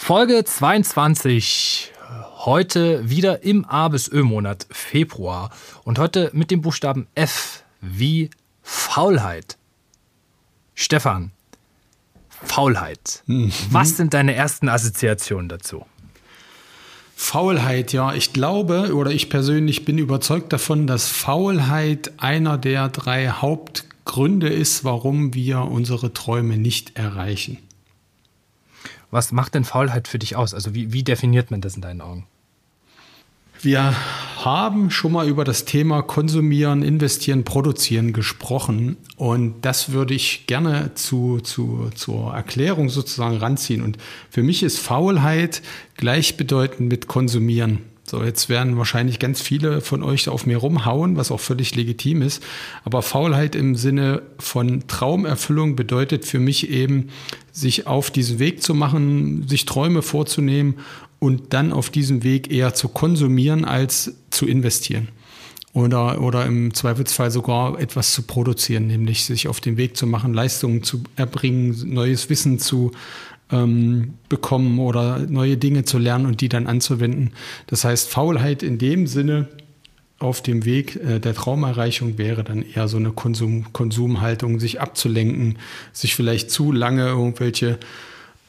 Folge 22. Heute wieder im A bis Ö-Monat Februar und heute mit dem Buchstaben F wie Faulheit. Stefan, Faulheit. Mhm. Was sind deine ersten Assoziationen dazu? Faulheit, ja. Ich glaube oder ich persönlich bin überzeugt davon, dass Faulheit einer der drei Hauptgründe ist, warum wir unsere Träume nicht erreichen. Was macht denn Faulheit für dich aus? Also wie, wie definiert man das in deinen Augen? Wir haben schon mal über das Thema Konsumieren, Investieren, Produzieren gesprochen und das würde ich gerne zu, zu, zur Erklärung sozusagen ranziehen. Und für mich ist Faulheit gleichbedeutend mit Konsumieren. So, jetzt werden wahrscheinlich ganz viele von euch auf mir rumhauen, was auch völlig legitim ist. Aber Faulheit im Sinne von Traumerfüllung bedeutet für mich eben, sich auf diesen Weg zu machen, sich Träume vorzunehmen und dann auf diesem Weg eher zu konsumieren als zu investieren. Oder, oder im Zweifelsfall sogar etwas zu produzieren, nämlich sich auf den Weg zu machen, Leistungen zu erbringen, neues Wissen zu ähm, bekommen oder neue Dinge zu lernen und die dann anzuwenden. Das heißt, Faulheit in dem Sinne auf dem Weg äh, der Traumerreichung wäre dann eher so eine Konsum Konsumhaltung, sich abzulenken, sich vielleicht zu lange irgendwelche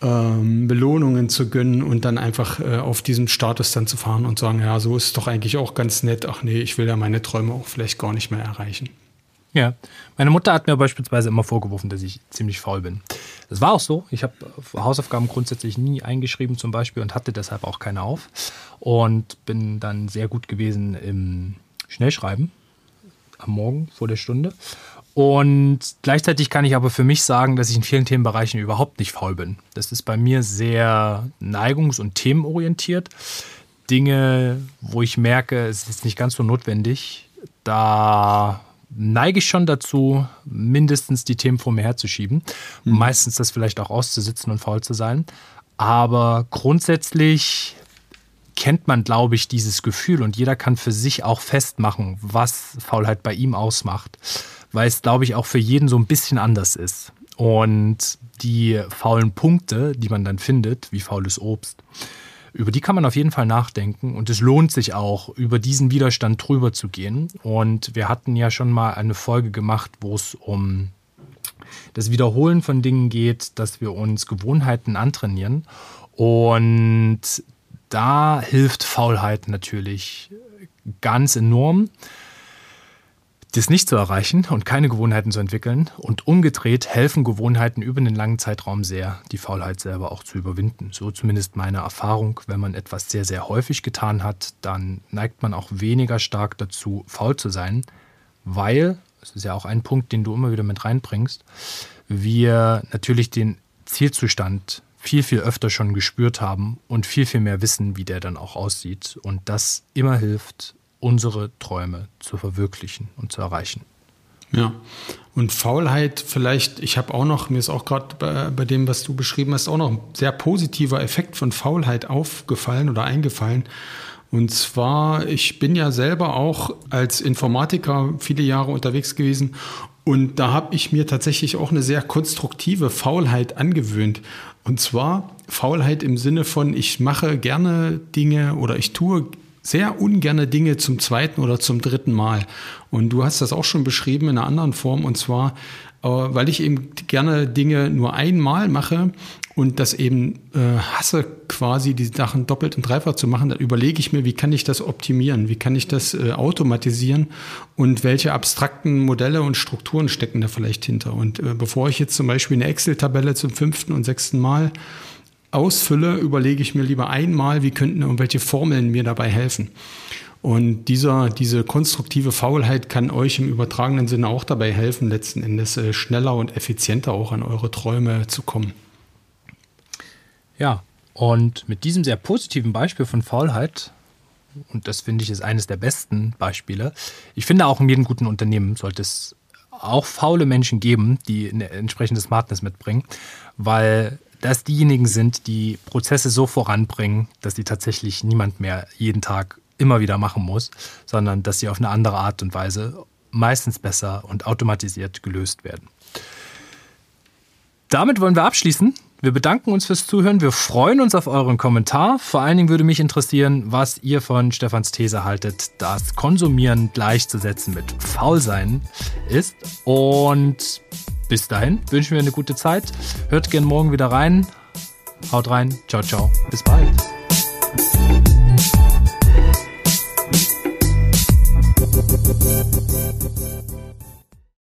ähm, Belohnungen zu gönnen und dann einfach äh, auf diesem Status dann zu fahren und sagen, ja, so ist es doch eigentlich auch ganz nett. Ach nee, ich will ja meine Träume auch vielleicht gar nicht mehr erreichen. Ja, meine Mutter hat mir beispielsweise immer vorgeworfen, dass ich ziemlich faul bin. Das war auch so. Ich habe Hausaufgaben grundsätzlich nie eingeschrieben zum Beispiel und hatte deshalb auch keine auf. Und bin dann sehr gut gewesen im Schnellschreiben am Morgen vor der Stunde. Und gleichzeitig kann ich aber für mich sagen, dass ich in vielen Themenbereichen überhaupt nicht faul bin. Das ist bei mir sehr neigungs- und themenorientiert. Dinge, wo ich merke, es ist nicht ganz so notwendig, da neige ich schon dazu, mindestens die Themen vor mir herzuschieben. Mhm. Meistens das vielleicht auch auszusitzen und faul zu sein. Aber grundsätzlich kennt man, glaube ich, dieses Gefühl und jeder kann für sich auch festmachen, was Faulheit bei ihm ausmacht, weil es, glaube ich, auch für jeden so ein bisschen anders ist. Und die faulen Punkte, die man dann findet, wie faules Obst, über die kann man auf jeden Fall nachdenken und es lohnt sich auch, über diesen Widerstand drüber zu gehen. Und wir hatten ja schon mal eine Folge gemacht, wo es um das Wiederholen von Dingen geht, dass wir uns Gewohnheiten antrainieren. Und da hilft Faulheit natürlich ganz enorm das nicht zu erreichen und keine Gewohnheiten zu entwickeln. Und umgedreht helfen Gewohnheiten über einen langen Zeitraum sehr, die Faulheit selber auch zu überwinden. So zumindest meine Erfahrung. Wenn man etwas sehr, sehr häufig getan hat, dann neigt man auch weniger stark dazu, faul zu sein, weil, das ist ja auch ein Punkt, den du immer wieder mit reinbringst, wir natürlich den Zielzustand viel, viel öfter schon gespürt haben und viel, viel mehr wissen, wie der dann auch aussieht. Und das immer hilft, unsere Träume zu verwirklichen und zu erreichen. Ja, und Faulheit vielleicht, ich habe auch noch, mir ist auch gerade bei, bei, dem, was du beschrieben hast, auch noch ein sehr positiver Effekt von Faulheit aufgefallen oder eingefallen. Und zwar, ich bin ja selber auch als Informatiker viele Jahre unterwegs gewesen und da habe ich mir tatsächlich auch eine sehr konstruktive Faulheit angewöhnt. Und zwar Faulheit im Sinne von, ich mache gerne Dinge oder ich tue sehr ungerne Dinge zum zweiten oder zum dritten Mal. Und du hast das auch schon beschrieben in einer anderen Form, und zwar, äh, weil ich eben gerne Dinge nur einmal mache und das eben äh, hasse, quasi die Sachen doppelt und dreifach zu machen, dann überlege ich mir, wie kann ich das optimieren, wie kann ich das äh, automatisieren und welche abstrakten Modelle und Strukturen stecken da vielleicht hinter. Und äh, bevor ich jetzt zum Beispiel eine Excel-Tabelle zum fünften und sechsten Mal ausfülle, überlege ich mir lieber einmal, wie könnten irgendwelche Formeln mir dabei helfen. Und dieser, diese konstruktive Faulheit kann euch im übertragenen Sinne auch dabei helfen, letzten Endes äh, schneller und effizienter auch an eure Träume zu kommen. Ja, und mit diesem sehr positiven Beispiel von Faulheit, und das finde ich ist eines der besten Beispiele, ich finde auch in jedem guten Unternehmen sollte es auch faule Menschen geben, die eine entsprechende Smartness mitbringen, weil das diejenigen sind, die Prozesse so voranbringen, dass die tatsächlich niemand mehr jeden Tag immer wieder machen muss, sondern dass sie auf eine andere Art und Weise meistens besser und automatisiert gelöst werden. Damit wollen wir abschließen. Wir bedanken uns fürs Zuhören. Wir freuen uns auf euren Kommentar. Vor allen Dingen würde mich interessieren, was ihr von Stefans These haltet, dass Konsumieren gleichzusetzen mit Faulsein ist. Und bis dahin wünschen wir eine gute Zeit. Hört gern morgen wieder rein. Haut rein. Ciao, ciao. Bis bald.